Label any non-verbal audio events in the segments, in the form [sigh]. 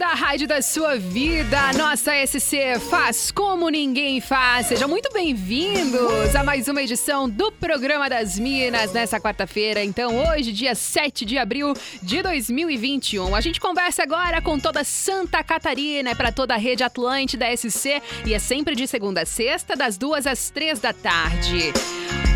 É a Atlântida, a rádio da sua vida. Nossa SC faz como ninguém faz. Sejam muito bem-vindos a mais uma edição do Programa das Minas nessa quarta-feira. Então, hoje, dia 7 de abril de 2021. A gente conversa agora com toda Santa Catarina, é para toda a rede Atlântida SC e é sempre de segunda a sexta, das duas às três da tarde.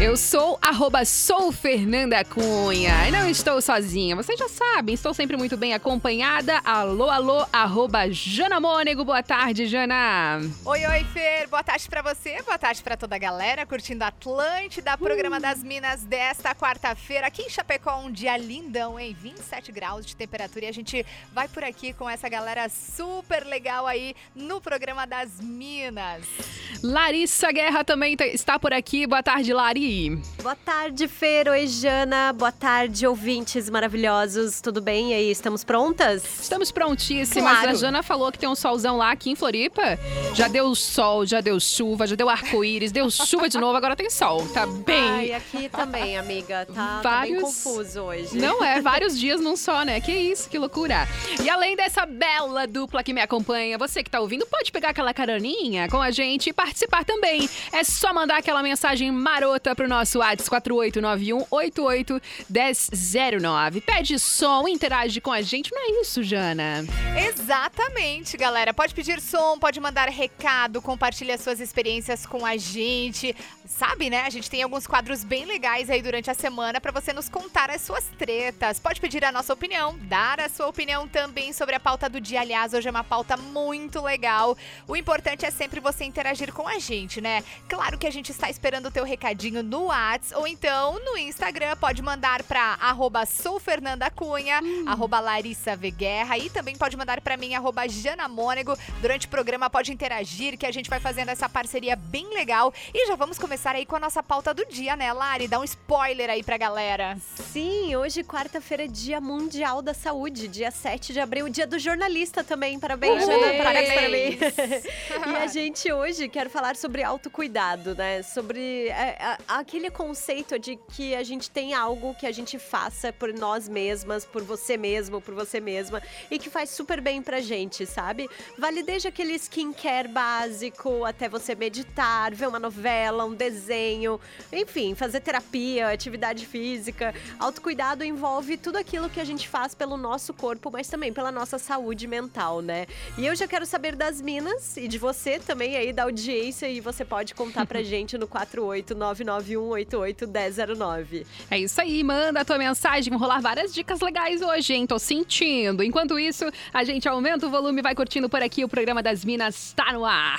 Eu sou arroba sou Fernanda Cunha e não estou sozinha. Vocês já sabem, estou sempre muito bem acompanhada. Alô, alô, arroba Jana Mônego. Boa tarde, Jana. Oi, oi, Fer. Boa tarde pra você, boa tarde pra toda a galera curtindo Atlântida, programa das Minas desta quarta-feira. Aqui em Chapecó, um dia lindão, hein? 27 graus de temperatura e a gente vai por aqui com essa galera super legal aí no programa das Minas. Larissa Guerra também tá- está por aqui. Boa tarde, Boa tarde, Fer. Oi, Jana. Boa tarde, ouvintes maravilhosos. Tudo bem? E aí, estamos prontas? Estamos prontíssimas. Claro. A Jana falou que tem um solzão lá aqui em Floripa. Já deu sol, já deu chuva, já deu arco-íris, deu chuva de novo, agora tem sol. Tá bem. Ai, aqui também, amiga. Tá, tá Vários- confuso hoje. Não é, vários dias num só, né? Que isso, que loucura. E além dessa bela dupla que me acompanha, você que tá ouvindo pode pegar aquela caroninha com a gente e participar também. É só mandar aquela mensagem marota pro nosso WhatsApp 4891881009. Pede som, interage com a gente. Não é isso, Jana? Exatamente, galera. Pode pedir som, pode mandar recado, compartilha suas experiências com a gente. Sabe, né? A gente tem alguns quadros bem legais aí durante a semana pra você nos contar as suas tretas. Pode pedir a nossa opinião, dar a sua opinião também sobre a pauta do dia. Aliás, hoje é uma pauta muito legal. O importante é sempre você interagir com a gente, né? Claro que a gente está esperando o teu recadinho no Whats ou então no Instagram. Pode mandar pra arroba soufernandacunha, arroba Larissa V. Guerra e também pode mandar pra mim, arroba Jana Mônego. Durante o programa pode interagir que a gente vai fazendo essa parceria bem legal. E já vamos começar aí com a nossa pauta do dia, né, Lari? Dá um spoiler aí pra galera. Sim, hoje, quarta-feira, é Dia Mundial da Saúde, dia 7 de abril, dia do jornalista também. Parabéns, Uhul, Jana. Parabéns, parabéns. parabéns. [laughs] e a gente hoje quer falar sobre autocuidado, né? Sobre é, a- aquele conceito de que a gente tem algo que a gente faça por nós mesmas, por você mesmo, por você mesma, e que faz super bem pra gente, sabe? Vale desde aquele skincare básico, até você meditar, ver uma novela, um desenho, enfim, fazer terapia, atividade física. Autocuidado envolve tudo aquilo que a gente faz pelo nosso corpo, mas também pela nossa saúde mental, né? E eu já quero saber das minas e de você também aí da audiência e você pode contar pra [laughs] gente no 48991881009. É isso aí, manda a tua mensagem, vão rolar várias dicas legais hoje, hein? Tô sentindo. Enquanto isso, a gente aumenta o volume e vai curtindo por aqui. O programa das Minas tá no ar.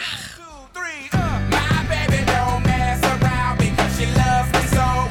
three, so,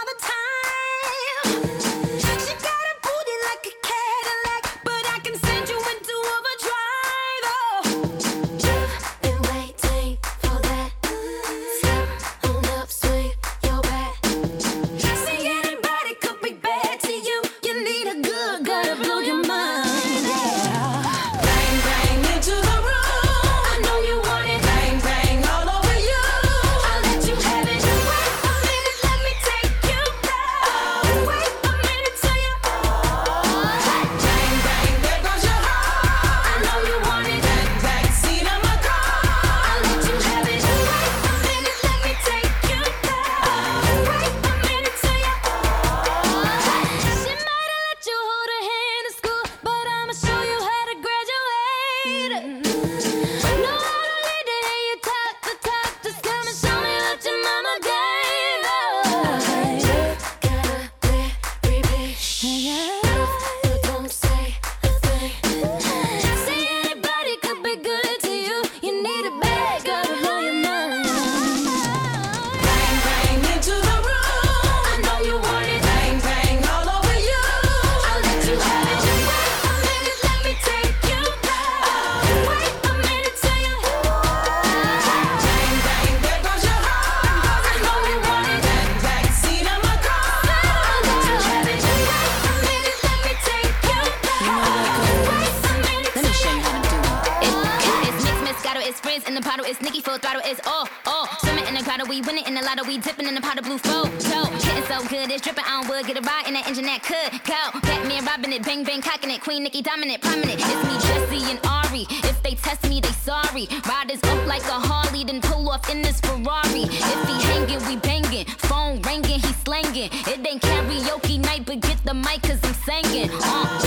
Good, it's dripping on wood, get a ride in that engine that could go. Batman robbing it, bang bang cocking it, Queen Nicki dominant, prominent. It's me, Jesse and Ari. If they test me, they sorry. Riders up like a Harley, then pull off in this Ferrari. If he hanging, we banging. Phone ringing, he slanging. It ain't karaoke night, but get the mic, cause I'm singing. Uh,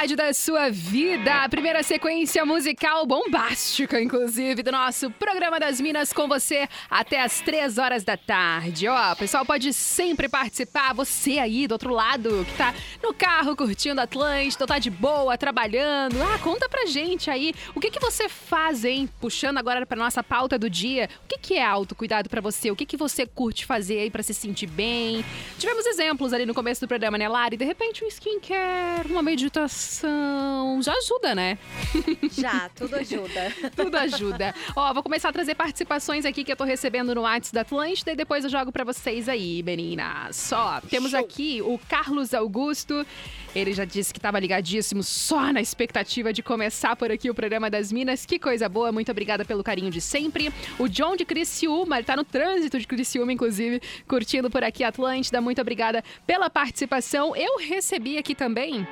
rádio da sua vida. A primeira sequência musical bombástica, inclusive, do nosso programa das Minas com você até as três horas da tarde. Ó, pessoal pode sempre participar. Você aí do outro lado que tá no carro curtindo Atlântida, ou tá de boa, trabalhando. Ah, conta pra gente aí o que que você faz, hein? Puxando agora pra nossa pauta do dia. O que que é autocuidado pra você? O que que você curte fazer aí pra se sentir bem? Tivemos exemplos ali no começo do programa, né, Lari? De repente um skincare, uma meditação. Já ajuda, né? Já, tudo ajuda. [laughs] Tudo ajuda. Ó, vou começar a trazer participações aqui que eu tô recebendo no WhatsApp da Atlântida e depois eu jogo pra vocês aí, meninas. Só, temos aqui o Carlos Augusto. Ele já disse que tava ligadíssimo só na expectativa de começar por aqui o programa das Minas. Que coisa boa, muito obrigada pelo carinho de sempre. O John de Criciúma, ele tá no trânsito de Criciúma, inclusive, curtindo por aqui a Atlântida. Muito obrigada pela participação. Eu recebi aqui também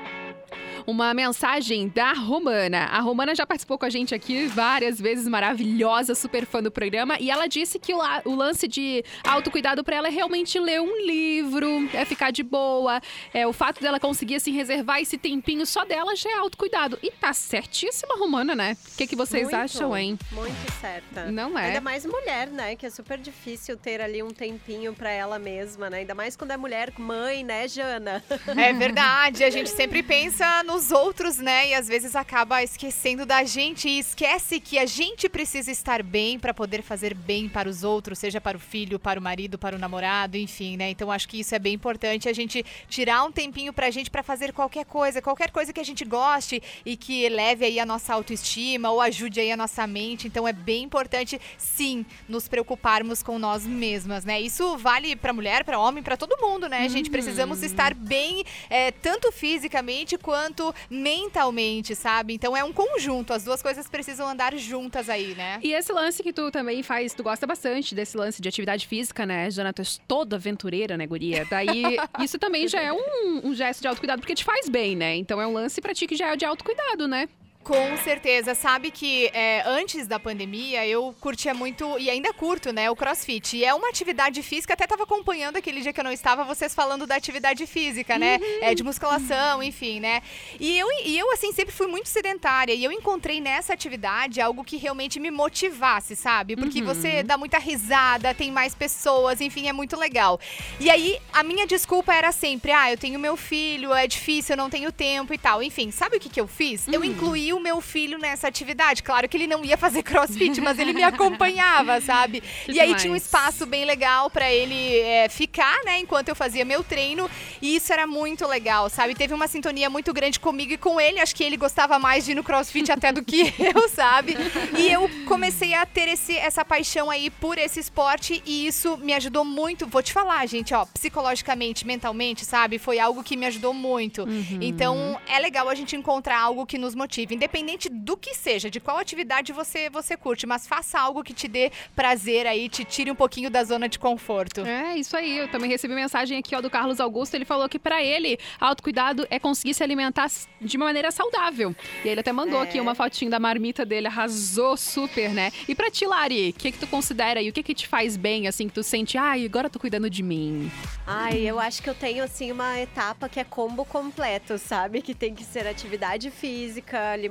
uma mensagem da Romana. A Romana já participou com a gente aqui várias vezes, maravilhosa, super fã do programa, e ela disse que o, la- o lance de autocuidado pra ela é realmente ler um livro, é ficar de boa, é o fato dela conseguir assim reservar esse tempinho só dela já é autocuidado. E tá certíssima, Romana, né? O que, que vocês Muito, acham, hein? Muito certa. Não é? Ainda mais mulher, né? Que é super difícil ter ali um tempinho pra ela mesma, né? Ainda mais quando é mulher, mãe, né, Jana? É verdade, a gente sempre pensa nos os outros, né? E às vezes acaba esquecendo da gente e esquece que a gente precisa estar bem para poder fazer bem para os outros, seja para o filho, para o marido, para o namorado, enfim, né? Então acho que isso é bem importante a gente tirar um tempinho pra gente para fazer qualquer coisa, qualquer coisa que a gente goste e que eleve aí a nossa autoestima ou ajude aí a nossa mente. Então é bem importante sim nos preocuparmos com nós mesmas, né? Isso vale para mulher, para homem, para todo mundo, né? Gente, precisamos estar bem é, tanto fisicamente quanto mentalmente, sabe? Então é um conjunto, as duas coisas precisam andar juntas aí, né? E esse lance que tu também faz, tu gosta bastante desse lance de atividade física, né? Jana, tu és toda aventureira, né, guria? Daí, [laughs] isso também já é um, um gesto de autocuidado, porque te faz bem, né? Então é um lance pra ti que já é de autocuidado, né? Com certeza. Sabe que é, antes da pandemia eu curtia muito, e ainda curto, né, o crossfit. E é uma atividade física, até tava acompanhando aquele dia que eu não estava, vocês falando da atividade física, né? É, de musculação, enfim, né? E eu, e eu, assim, sempre fui muito sedentária. E eu encontrei nessa atividade algo que realmente me motivasse, sabe? Porque você dá muita risada, tem mais pessoas, enfim, é muito legal. E aí, a minha desculpa era sempre, ah, eu tenho meu filho, é difícil, eu não tenho tempo e tal. Enfim, sabe o que, que eu fiz? Eu incluí o meu filho nessa atividade. Claro que ele não ia fazer [laughs] crossfit, mas ele me acompanhava, sabe? [laughs] Que e aí demais. tinha um espaço bem legal pra ele é, ficar, né, enquanto eu fazia meu treino. E isso era muito legal, sabe? Teve uma sintonia muito grande comigo e com ele. Acho que ele gostava mais de ir no crossfit até do que [laughs] eu, sabe? E eu comecei a ter esse, essa paixão aí por esse esporte e isso me ajudou muito. Vou te falar, gente, ó, psicologicamente, mentalmente, sabe? Foi algo que me ajudou muito. Então, é legal a gente encontrar algo que nos motive, independente do que seja, de qual atividade você você curte, mas faça algo que te dê prazer aí, te tire um pouquinho da zona de conforto. É, isso aí. Eu também recebi mensagem aqui ó, do Carlos Augusto. Ele falou que pra ele, autocuidado é conseguir se alimentar de uma maneira saudável. E ele até mandou aqui uma fotinho da marmita dele, arrasou super, né? E pra ti, Lari, o que que tu considera aí? O que que te faz bem, assim, que tu sente, ai, agora eu tô cuidando de mim? Ai, eu acho que eu tenho assim uma etapa que é combo completo, sabe? Que tem que ser atividade física, alimentação,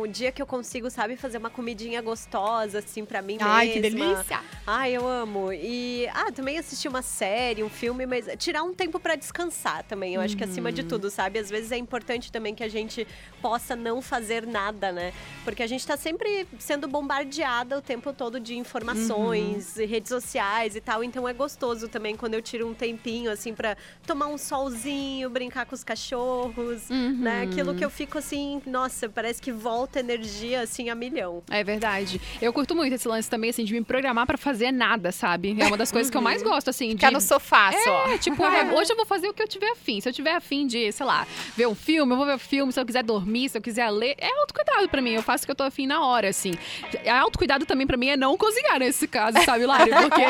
o dia que eu consigo, sabe, fazer uma comidinha gostosa assim pra mim Ai, que mesma. delícia! Ai, eu amo. E ah, também assistir uma série, um filme, mas tirar um tempo pra descansar também. Eu acho que acima de tudo, sabe? Às vezes é importante também que a gente possa não fazer nada, né? Porque a gente tá sempre sendo bombardeada o tempo todo de informações, e redes sociais e tal. Então é gostoso também quando eu tiro um tempinho assim pra tomar um solzinho, brincar com os cachorros, né? Aquilo que eu fico assim, nossa, parece que volta energia assim a milhão. É verdade. Eu curto muito esse lance também, assim, de me programar pra fazer nada, sabe? É uma das coisas que eu mais gosto, assim. Ficar de... no sofá só. É, tipo, [laughs] ah, hoje eu vou fazer o que eu tiver afim. Se eu tiver afim de, sei lá, ver um filme, eu vou ver o filme. Se eu quiser dormir, se eu quiser ler, é autocuidado pra mim. Eu faço o que eu tô afim na hora, assim. Autocuidado também pra mim é não cozinhar nesse caso, sabe, Lari? Porque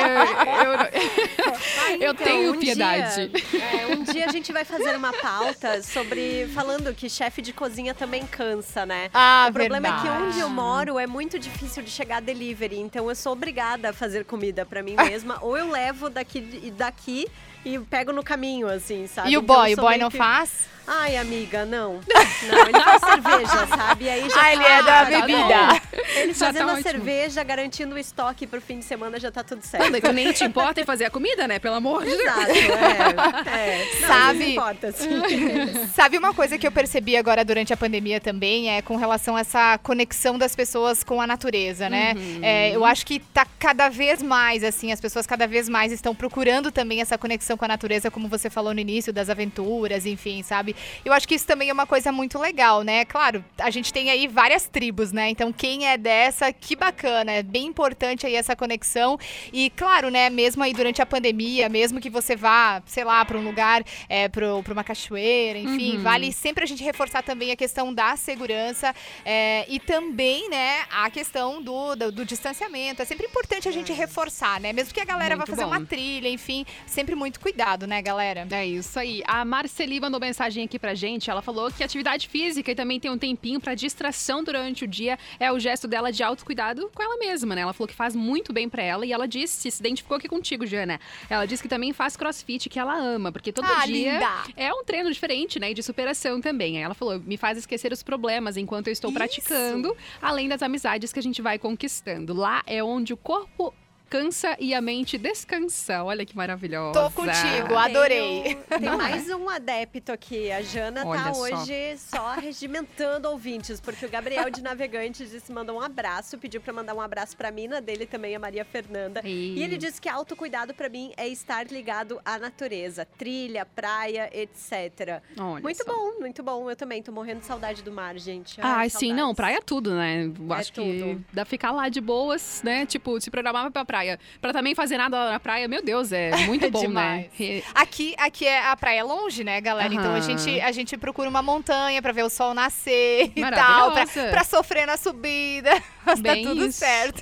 eu, eu tenho um piedade. Dia, é, um dia a gente vai fazer uma pauta sobre falando que chefe de cozinha também cansa, né? Ah, o problema é que verdade. onde eu moro é muito difícil de chegar delivery, então eu sou obrigada a fazer comida pra mim [laughs] mesma, ou eu levo daqui daqui e pego no caminho, assim, sabe? E o Então boy? O boy não que- faz? Ai, amiga, não. Não, ele faz cerveja, sabe? E aí já Ah, ele tá- é da tá bebida. bom. [laughs] Ele Já tá fazendo a ótimo. cerveja, garantindo o estoque pro fim de semana, já tá tudo Não, certo. tu nem te importa em fazer a comida, né? Pelo amor de Deus. Exato, é. é. Não, Sabe? Não importa, sim. [laughs] Sabe uma coisa que eu percebi agora durante a pandemia também é com relação a essa conexão das pessoas com a natureza, né? É, eu acho que tá cada vez mais, assim, as pessoas cada vez mais estão procurando também essa conexão com a natureza, como você falou no início, das aventuras, enfim, sabe? Eu acho que isso também é uma coisa muito legal, né? Claro, a gente tem aí várias tribos, né? Então, quem é dessa, que bacana, é bem importante aí essa conexão. E, claro, né, mesmo aí durante a pandemia, mesmo que você vá, sei lá, para um lugar, é, para uma cachoeira, enfim, vale sempre a gente reforçar também a questão da segurança é, e também, né, a questão do, do, do distanciamento. É sempre importante a gente reforçar, né? Mesmo que a galera Muito vá fazer bom. uma trilha, enfim, sempre muito cuidado, né, galera? É isso aí. A Marceli mandou mensagem aqui pra gente. Ela falou que atividade física e também tem um tempinho pra distração durante o dia é o gesto dela de autocuidado com ela mesma, né? Ela falou que faz muito bem pra ela e ela disse, se identificou aqui contigo, Jana. Ela disse que também faz crossfit, que ela ama, porque todo Ah, dia linda! é um treino diferente, né? E de superação também. Aí ela falou, me faz esquecer os problemas enquanto eu estou Isso! praticando, além das amizades que a gente vai conquistando. Lá é onde o corpo cansa e a mente descansa. Olha que maravilhosa. Tô contigo, adorei. Tenho- Tem mais um adepto aqui. A Jana Olha tá só. hoje só regimentando ouvintes, porque o Gabriel de Navegantes disse mandou um abraço, pediu pra mandar um abraço pra mina dele também, a Maria Fernanda. Ih. E ele disse que autocuidado pra mim é estar ligado à natureza, trilha, praia, etc. Olha muito só. bom, muito bom. Eu também tô morrendo de saudade do mar, gente. Ai, sim, não, praia é tudo, né? É acho que tudo. dá pra ficar lá de boas, né? Tipo, se programar pra praia. Pra também fazer nada lá na praia, meu Deus, é [laughs] muito bom, né? Aqui, aqui é a praia é longe, né, galera? Então a gente, a gente procura uma montanha pra ver o sol nascer e tal, pra, pra sofrer na subida. Tá Bem tudo isso. certo.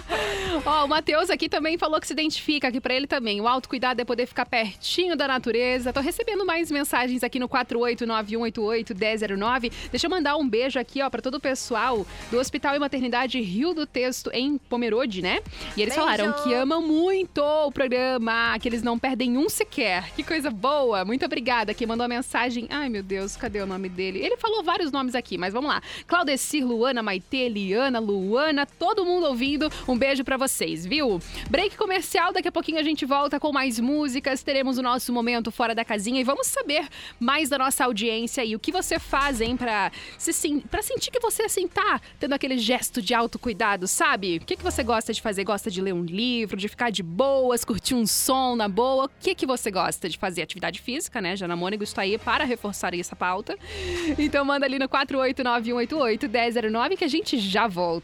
[laughs] Ó, o Matheus aqui também falou que se identifica aqui pra ele também. O autocuidado é poder ficar pertinho da natureza. Tô recebendo mais mensagens aqui no 48918811009. Deixa eu mandar um beijo aqui, ó, pra todo o pessoal do Hospital e Maternidade Rio do Texto em Pomerode, né? E eles Beijo. falaram que amam muito o programa, que eles não perdem um sequer. Que coisa boa. Muito obrigada. Quem mandou a mensagem. Ai, meu Deus, cadê o nome dele? Ele falou vários nomes aqui, mas vamos lá. Claudecir, Luana, Maitê, Liana, Luana, todo mundo ouvindo. Um beijo pra vocês, viu? Break comercial, daqui a pouquinho a gente volta com mais músicas. Teremos o nosso momento fora da casinha e vamos saber mais da nossa audiência e o que você faz, hein, pra, se, sen- pra sentir que você assim tá tendo aquele gesto de autocuidado, sabe? O que, que você gosta de fazer? Gosta de ler um livro, de ficar de boas, curtir um som na boa? O que, que você gosta de fazer? Atividade física, né? Jana Mônigo está aí para reforçar essa pauta. Então manda ali no 48918811009 que a gente já volta.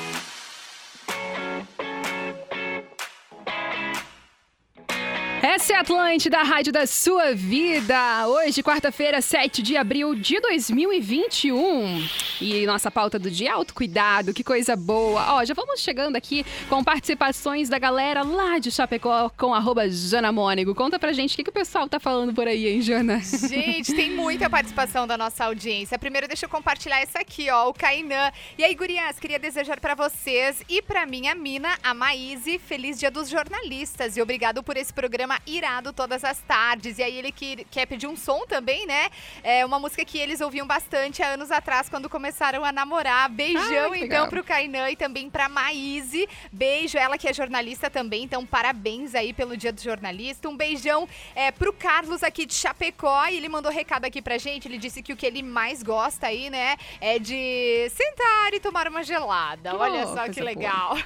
Essa é a Atlântida, a rádio da sua vida. Hoje, quarta-feira, 7 de abril de 2021. E nossa pauta do dia, autocuidado, que coisa boa. Ó, já vamos chegando aqui com participações da galera lá de Chapecó com arroba Jana Mônigo. Conta pra gente o que, que o pessoal tá falando por aí, hein, Jana? Gente, tem muita participação da nossa audiência. Primeiro, deixa eu compartilhar essa aqui, ó, o Kainan. E aí, gurias, queria desejar pra vocês e pra minha mina, a Maíse, feliz dia dos jornalistas. E obrigado por esse programa irado todas as tardes. E aí, ele que, quer pedir um som também, né? É uma música que eles ouviam bastante há anos atrás, quando começaram a namorar. Beijão, Ah, que então, pro Kainan e também pra Maíse. Beijo, ela que é jornalista também, então parabéns aí pelo Dia do Jornalista. Um beijão é, pro Carlos aqui de Chapecó, e ele mandou recado aqui pra gente, ele disse que o que ele mais gosta aí, né, é de sentar e tomar uma gelada. Olha Oh, só que boa. legal.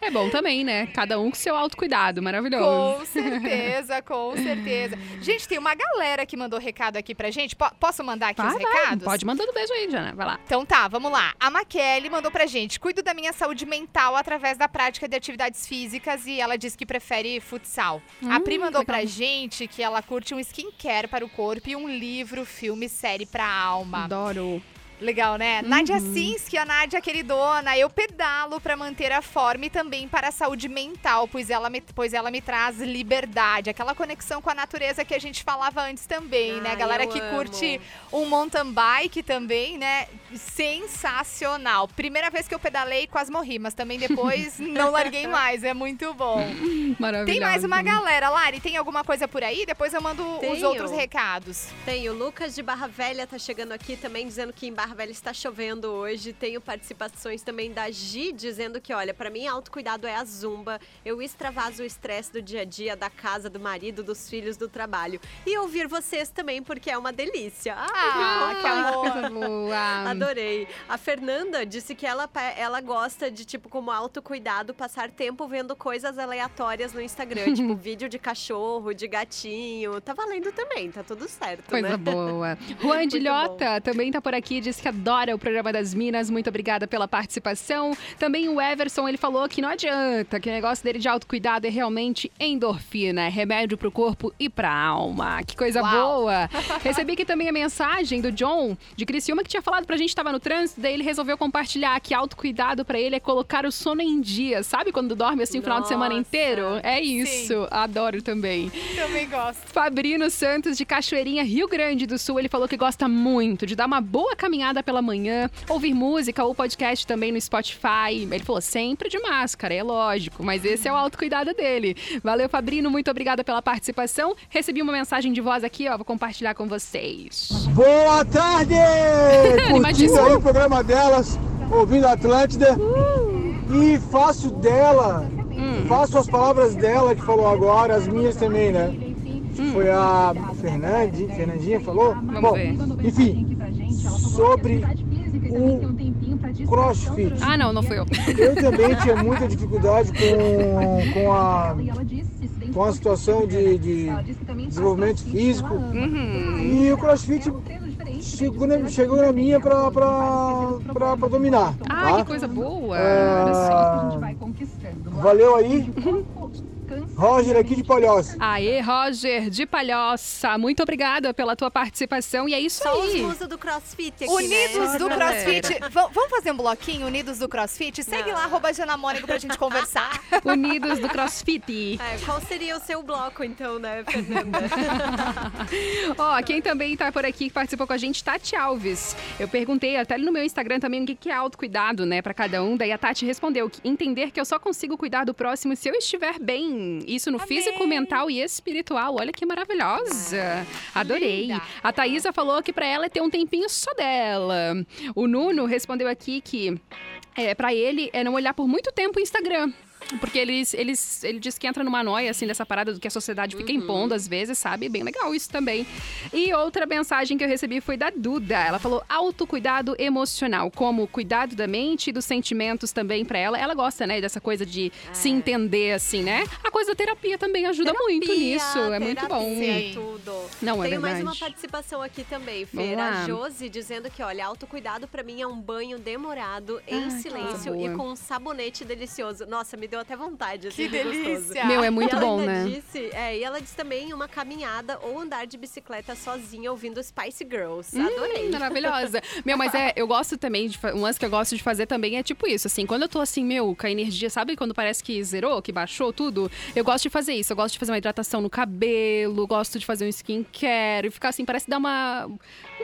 É bom também, né? Cada um com seu autocuidado, maravilhoso. Com certeza, com certeza. Gente, tem uma galera que mandou recado aqui pra gente. Po- posso mandar aqui Vai, os vai, recados? pode mandando beijo aí, Jana. Vai lá. Então tá, vamos lá. A Maquele mandou pra gente: cuido da minha saúde mental através da prática de atividades físicas e ela diz que prefere futsal. a Hum, Pri mandou legal. pra gente que ela curte um skincare para o corpo e um livro, filme, série pra alma. Adoro. Legal, né? Uhum. Nádia Sinsky, a Nádia queridona, eu pedalo pra manter a forma e também para a saúde mental, pois ela me, pois ela me traz liberdade, aquela conexão com a natureza que a gente falava antes também, né? Galera que amo. curte um mountain bike também, né? Sensacional. Primeira vez que eu pedalei, quase morri, mas também depois [laughs] não larguei mais, é muito bom. Maravilhoso. Tem mais uma galera, Lari, tem alguma coisa por aí? Depois eu mando os Tenho. outros recados. Tem o Lucas de Barra Velha tá chegando aqui também dizendo que em Barra Velha está chovendo hoje. Tenho participações também da Gi dizendo que, olha, pra mim autocuidado é a zumba. Eu extravaso o estresse do dia a dia, da casa, do marido, dos filhos, do trabalho. E ouvir vocês também, porque é uma delícia. Ah, Ai, que amor. Coisa boa. [laughs] Adorei. A Fernanda disse que ela, ela gosta de, tipo, como autocuidado, passar tempo vendo coisas aleatórias no Instagram. tipo, [laughs] vídeo de cachorro, de gatinho. Tá valendo também, tá tudo certo, Coisa né? boa. Juan [laughs] Muito de Lhota também tá por aqui, diz que adora o programa das Minas. Muito obrigada pela participação. Também o Everson, ele falou que não adianta, que o negócio dele de autocuidado é realmente endorfina, é remédio pro corpo e pra alma. Que coisa Uau. boa. [laughs] Recebi aqui também a mensagem do John de Criciúma que tinha falado pra gente que tava no trânsito, daí ele resolveu compartilhar que autocuidado pra ele é colocar o sono em dia. Sabe quando dorme assim o final de semana inteiro? É isso. Adoro também. Também gosto. Fabrino Santos, de Cachoeirinha, Rio Grande do Sul, ele falou que gosta muito de dar uma boa caminhada caminhada pela manhã, ouvir música ou podcast também no Spotify. Ele falou sempre de máscara, é lógico, mas esse é o autocuidado dele. Valeu, Fabrino, muito obrigada pela participação. Recebi uma mensagem de voz aqui, ó, vou compartilhar com vocês. Boa tarde! [laughs] Curtindo aí o programa delas, ouvindo a Atlântida. E faço dela, faço as palavras dela que falou agora, as minhas também, né? Foi a Fernandi, Fernandinha falou? Vamos Bom, ver. enfim, sobre o crossfit. Ah, não, não fui eu. Eu também tinha muita dificuldade com, com, a, com a situação de, de desenvolvimento físico. E o crossfit chegou na, chegou na minha pra dominar. Ah, tá? que coisa boa. É. Valeu aí. [laughs] Roger aqui de Palhoça. Aê, Roger de Palhoça, muito obrigada pela tua participação. E é isso Só os aí. musas do crossfit aqui, Unidos né? do. CrossFit. Va- Vamos fazer um bloquinho, Unidos do CrossFit? Segue lá, arroba Jana Mônica pra gente conversar. [laughs] Unidos do CrossFit. É, qual seria o seu bloco, então, né, Fernanda? [laughs] Ó, quem também tá por aqui, que participou com a gente, Tati Alves. Eu perguntei até ali no meu Instagram também o que que é autocuidado, né, pra cada um. Daí a Tati respondeu que entender que eu só consigo cuidar do próximo se eu estiver bem. Isso no físico, mental e espiritual. Olha que maravilhosa. Adorei. linda. A Thaísa falou que pra ela é ter um tempinho só dela. O Nuno respondeu aqui que é, para ele é não olhar por muito tempo o Instagram. Porque eles, eles, ele diz que entra numa noia, assim, dessa parada do que a sociedade fica impondo às vezes, sabe? Bem legal isso também. E outra mensagem que eu recebi foi da Duda. Ela falou autocuidado emocional, como cuidado da mente e dos sentimentos também pra ela. Ela gosta, né, dessa coisa de se entender, assim, né? A coisa da terapia também ajuda muito Terapia, nisso. É muito bom. Sim. tudo. Não, é Tenho mais verdade. uma participação aqui também, lá. A Josi dizendo que, olha, autocuidado pra mim é um banho demorado, em Ah, silêncio e com um sabonete delicioso. Nossa, me deu até vontade, assim, Que delícia. Meu, é muito e ela bom, ainda né? Disse, é, e ela disse também uma caminhada ou andar de bicicleta sozinha ouvindo Spice Girls. Hum, Adorei. Maravilhosa. Meu, mas é, eu gosto também de. Um lance que eu gosto de fazer também é tipo isso, assim, quando eu tô assim, meu, com a energia, sabe quando parece que zerou, que baixou tudo? Eu gosto de fazer isso. Eu gosto de fazer uma hidratação no cabelo, gosto de fazer um skincare e ficar assim, parece dar uma.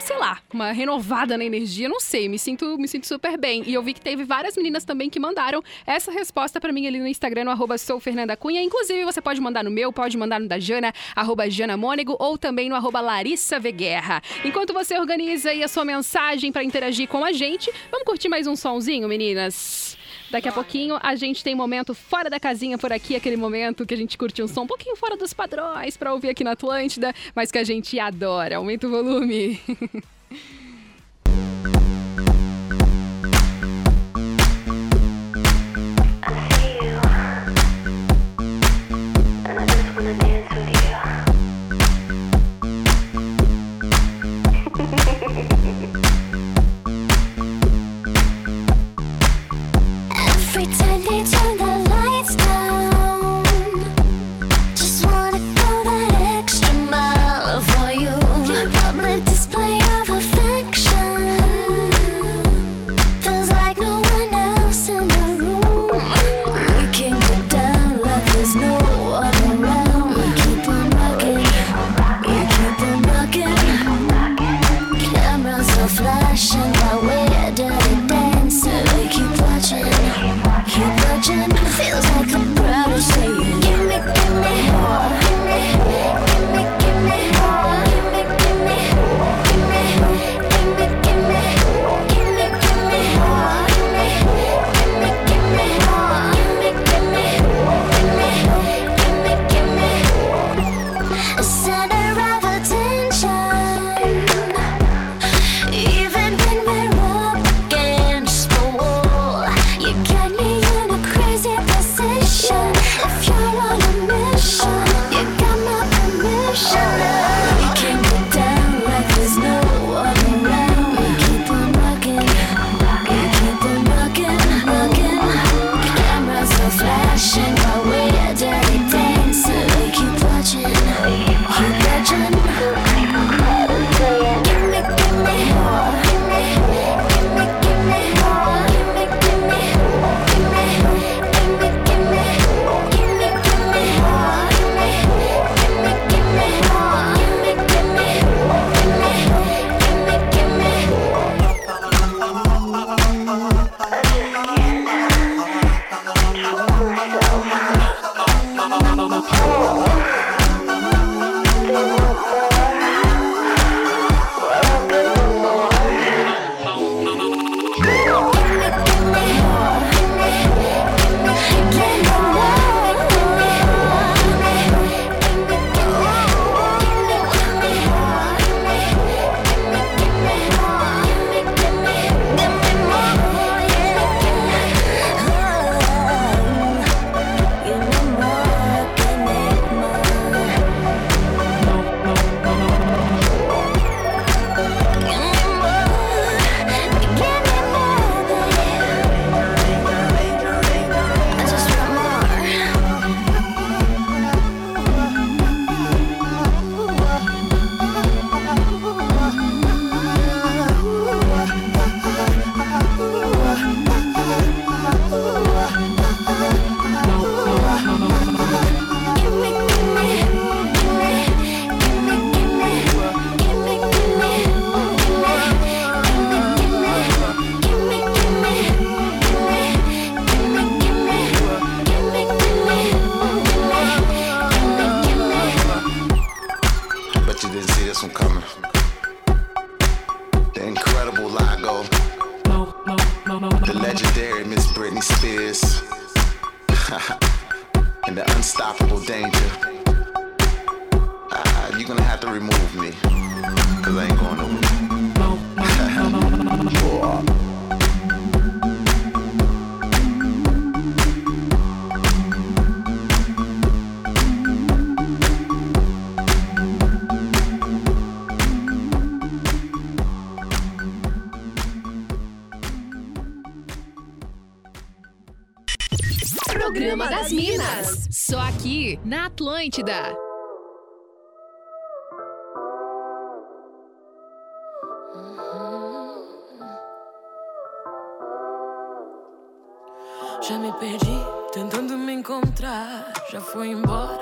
Sei lá, uma renovada na energia, não sei, me sinto, me sinto super bem. E eu vi que teve várias meninas também que mandaram essa resposta pra mim ali no Instagram, no arroba sou Fernanda Cunha. Inclusive, você pode mandar no meu, pode mandar no da Jana, arroba Jana Mônego, ou também no arroba Larissa Veguerra. Enquanto você organiza aí a sua mensagem pra interagir com a gente, vamos curtir mais um sonzinho, meninas? Daqui a pouquinho a gente tem momento fora da casinha por aqui, aquele momento que a gente curte um som um pouquinho fora dos padrões pra ouvir aqui na Atlântida, mas que a gente adora. Aumenta o volume. [laughs] na Atlântida. Já me perdi tentando me encontrar. Já fui embora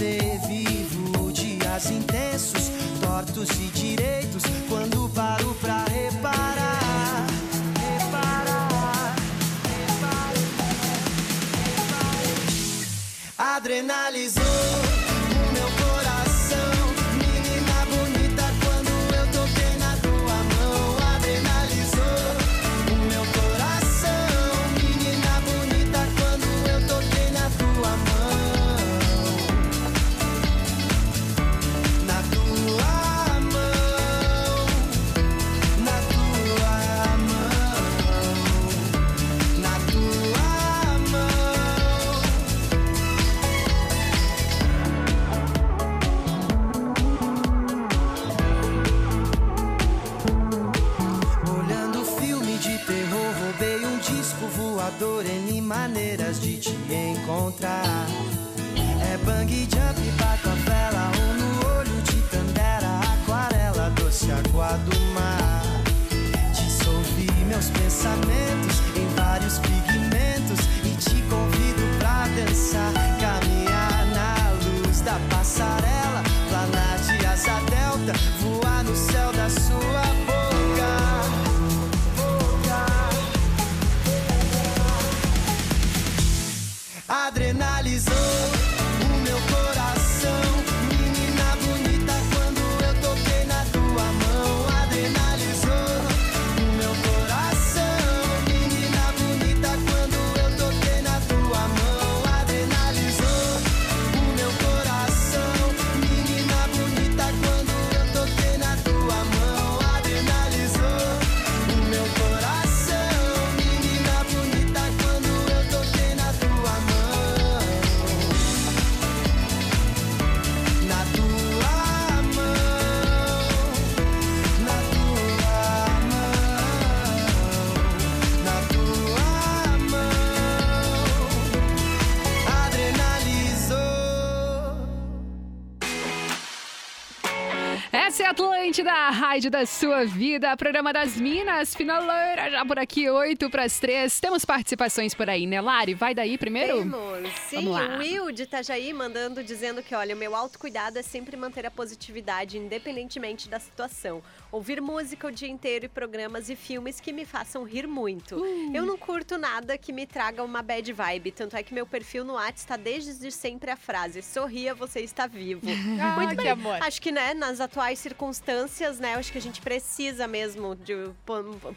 Você vivo dias intensos, tortos e direitos. Quando paro pra reparar, reparar. Adrenalizou voador N maneiras de te encontrar. É bang jump, bato vela, ou no olho de tandera, aquarela, doce água do mar. Dissolvi meus pensamentos Da sua vida, programa das Minas, finaleira já por aqui, 8 para as 3. Temos participações por aí, né, Lari? Vai daí primeiro? Temos. Sim, o Will de Itajaí mandando dizendo que, olha, o meu autocuidado é sempre manter a positividade, independentemente da situação. Ouvir música o dia inteiro e programas e filmes que me façam rir muito. Uh. Eu não curto nada que me traga uma bad vibe, tanto é que meu perfil no WhatsApp está desde sempre a frase: sorria, você está vivo. [laughs] Ah, muito que bem. amor. Acho que, né, nas atuais circunstâncias, né, acho que a gente precisa mesmo de po-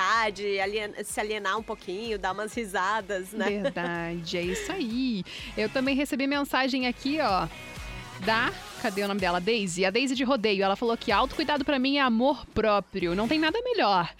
positividade, alien- se alienar um pouquinho, dar umas risadas, né? Verdade, é isso aí. Eu também recebi mensagem aqui, ó, da. Cadê o nome dela? Daisy. A Daisy de Rodeio. Ela falou que autocuidado pra mim é amor próprio. Não tem nada melhor.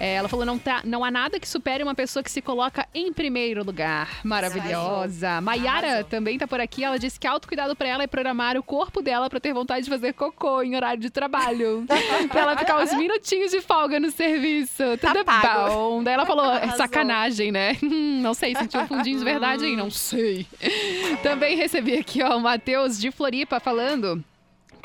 É, ela falou: não, tá, não há nada que supere uma pessoa que se coloca em primeiro lugar. Maravilhosa. Maiara também tá por aqui. Ela disse que autocuidado pra ela é programar o corpo dela pra ter vontade de fazer cocô em horário de trabalho. [laughs] pra ela ficar uns minutinhos de folga no serviço. Tudo é pago. bom. Daí ela falou: é sacanagem, né? [laughs] não sei, sentiu um fundinho de verdade aí, não sei. Também recebi aqui, ó, o Matheus de Floripa falando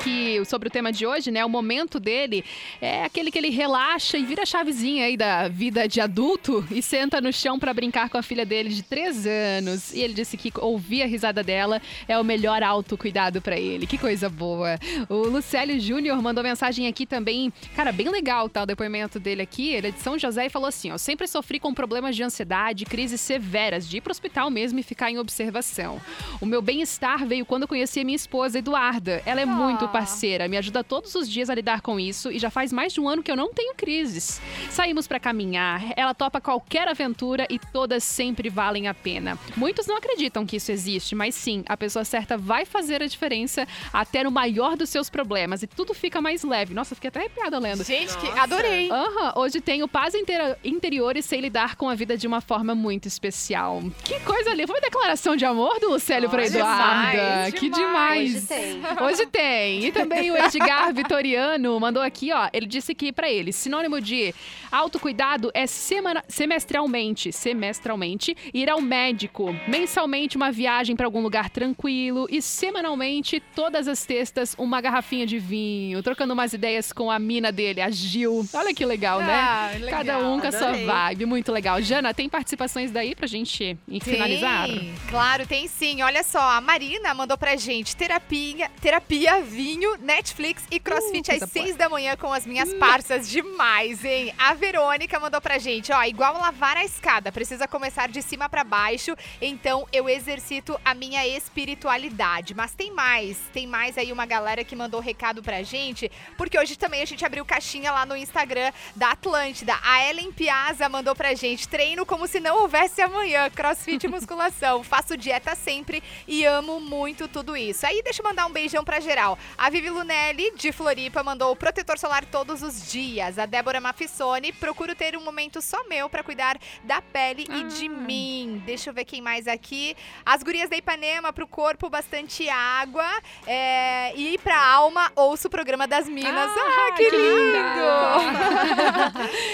que sobre o tema de hoje, né, o momento dele é aquele que ele relaxa e vira a chavezinha aí da vida de adulto e senta no chão pra brincar com a filha dele de três anos. E ele disse que ouvir a risada dela é o melhor autocuidado pra ele. Que coisa boa. O Lucélio Júnior mandou mensagem aqui também, cara, bem legal tá, o depoimento dele aqui. Ele é de São José e falou assim, ó, sempre sofri com problemas de ansiedade, crises severas, de ir pro hospital mesmo e ficar em observação. O meu bem-estar veio quando eu conheci a minha esposa, Eduarda. Ela é muito parceira, me ajuda todos os dias a lidar com isso e já faz mais de um ano que eu não tenho crises. Saímos pra caminhar, ela topa qualquer aventura e todas sempre valem a pena. Muitos não acreditam que isso existe, mas sim, a pessoa certa vai fazer a diferença até no maior dos seus problemas e tudo fica mais leve. Nossa, fiquei até arrepiada lendo. Gente, que adorei. Aham, hoje tenho paz intera- interior e sei lidar com a vida de uma forma muito especial. Que coisa ali. Foi uma declaração de amor do Lucélio pra Nossa, Eduarda. demais, que demais. demais. Hoje tem. Hoje tem. E também o Edgar Vitoriano mandou aqui, ó. Ele disse que pra ele, sinônimo de autocuidado é semana, semestralmente, semestralmente, ir ao médico, mensalmente uma viagem pra algum lugar tranquilo e semanalmente, todas as textas, uma garrafinha de vinho, trocando umas ideias com a mina dele, a Gil. Olha que legal, né? Ah, legal. Cada um com a sua vibe. Muito legal. Jana, tem participações daí pra gente finalizar? Claro, tem sim. Olha só, a Marina mandou pra gente terapia, terapia vinho vinho, Netflix e crossfit Uh, às 6 da manhã com as minhas parças. Demais, hein? A Verônica mandou pra gente, ó, igual lavar a escada, precisa começar de cima pra baixo, então eu exercito a minha espiritualidade. Mas tem mais, tem mais aí uma galera que mandou recado pra gente, porque hoje também a gente abriu caixinha lá no Instagram da Atlântida. A Ellen Piazza mandou pra gente, treino como se não houvesse amanhã, crossfit e [laughs] musculação, faço dieta sempre e amo muito tudo isso. Aí deixa eu mandar um beijão pra geral. A Vivi Lunelli, de Floripa, mandou protetor solar todos os dias. A Débora Mafissone, procuro ter um momento só meu pra cuidar da pele e de mim. Deixa eu ver quem mais aqui. As gurias da Ipanema, pro corpo, bastante água. É, e pra alma, ouço o programa das Minas. Ah, que, que lindo!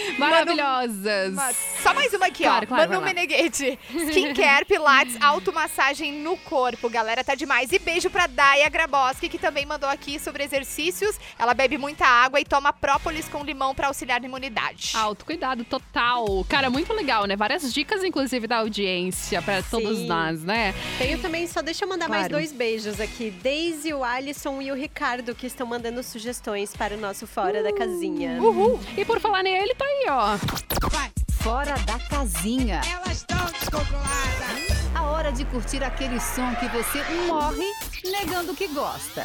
[laughs] Maravilhosas. Só mais uma aqui, Claro, ó. claro, Manu. Meneghetti. [laughs] Skincare, pilates, automassagem no corpo. Galera, tá demais. E beijo pra Daya Graboski, que também mandou aqui sobre exercícios. Ela bebe muita água e toma própolis com limão pra auxiliar na imunidade. Autocuidado total. Cara, muito legal, né? Várias dicas, inclusive, da audiência pra todos nós, né? Tenho também, só deixa eu mandar mais Claro. dois beijos aqui. Daisy, o Alisson e o Ricardo, que estão mandando sugestões para o nosso Fora da Casinha. Uhul. E por falar nele, tá aí, ó. Fora da casinha. Elas estão descontroladas. A hora de curtir aquele som que você morre negando que gosta.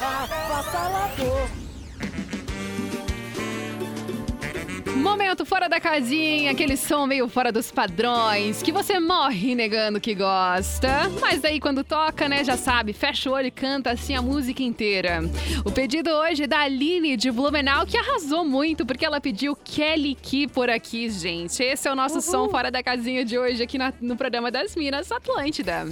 Momento fora da casinha, aquele som meio fora dos padrões, que você morre negando que gosta. Mas daí quando toca, né, já sabe, fecha o olho e canta assim a música inteira. O pedido hoje é da Aline de Blumenau, que arrasou muito, porque ela pediu Kelly Key por aqui, gente. Esse é o nosso som fora da casinha de hoje aqui na- no programa das Minas Atlântida.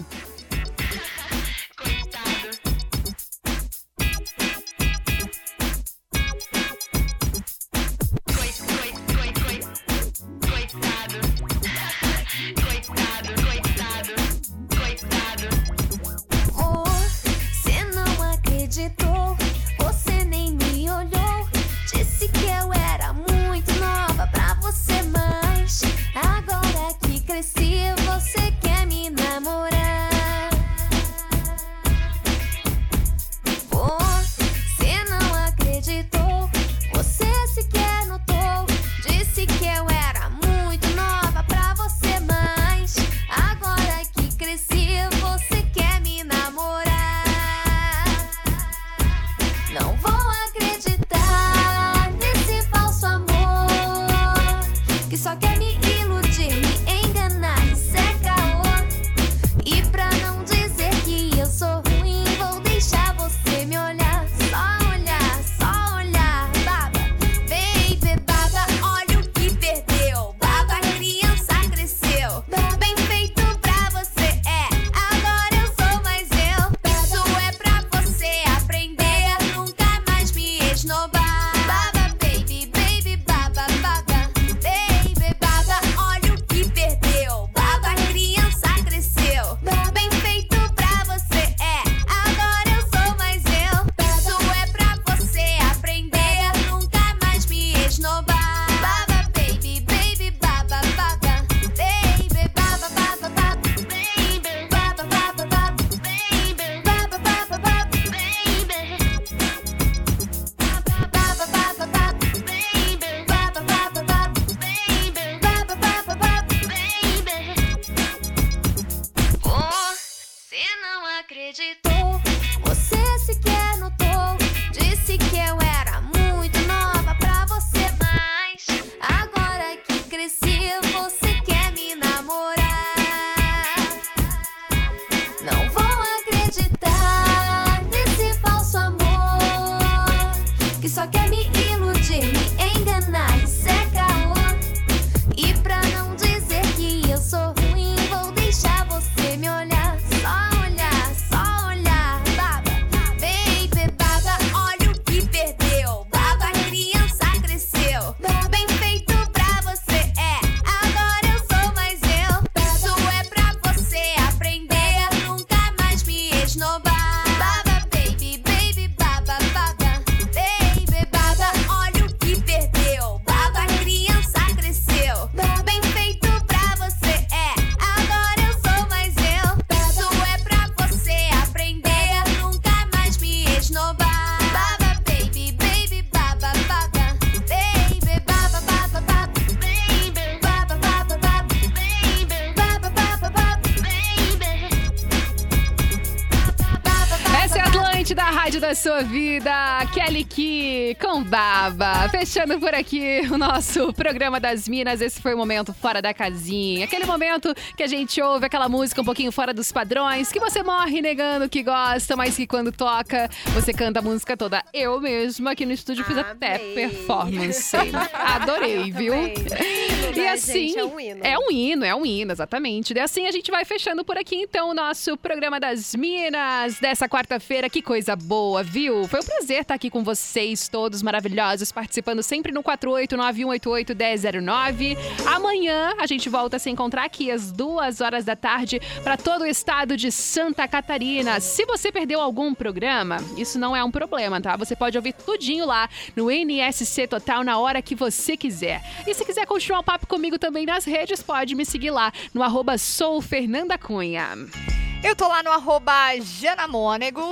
Fechando por aqui o nosso [laughs] programa das Minas. Esse foi o momento fora da casinha. Aquele momento que a gente ouve aquela música um pouquinho fora dos padrões, que você morre negando que gosta, mas que quando toca, você canta a música toda. Eu mesma aqui no estúdio fiz até performance. [laughs] Adorei, viu? E né, assim, gente? É um hino. é um hino, é um hino, exatamente. E assim a gente vai fechando por aqui, então, o nosso programa das Minas dessa quarta-feira. Que coisa boa, viu? Foi um prazer estar aqui com vocês, todos maravilhosos, participando sempre no 489-188-1009. Amanhã a gente volta a se encontrar aqui às duas horas da tarde para todo o estado de Santa Catarina. Se você perdeu algum programa, isso não é um problema, tá? Você pode ouvir tudinho lá no NSC Total na hora que você quiser. E se quiser continuar o papo comigo também nas redes, pode me seguir lá no arroba soufernandacunha. Eu tô lá no arroba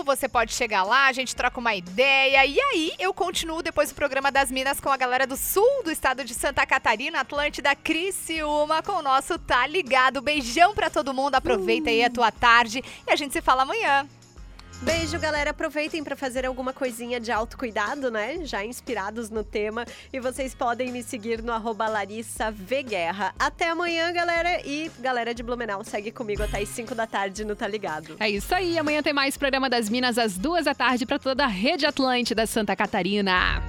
você pode chegar lá, a gente troca uma ideia. E aí, eu continuo depois do programa das Minas com a galera do sul do estado de Santa Catarina, Atlântida, Criciúma, com o nosso Tá Ligado. Beijão pra todo mundo, aproveita aí a tua tarde e a gente se fala amanhã. Beijo, galera. Aproveitem para fazer alguma coisinha de autocuidado, né? Já inspirados no tema. E vocês podem me seguir no arroba Larissa V Guerra. Até amanhã, galera. E galera de Blumenau, segue comigo até as 5 da tarde no Tá Ligado. É isso aí, amanhã tem mais programa das Minas às duas da tarde para toda a Rede Atlântida Santa Catarina.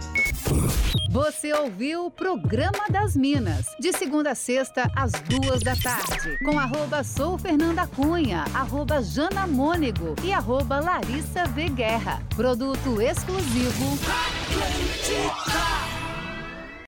Você ouviu o Programa das Minas, de segunda a sexta, às duas da tarde, com arroba sou Fernanda Cunha, arroba Jana Mônego e arroba Larissa V Guerra. Produto exclusivo. Atlântica.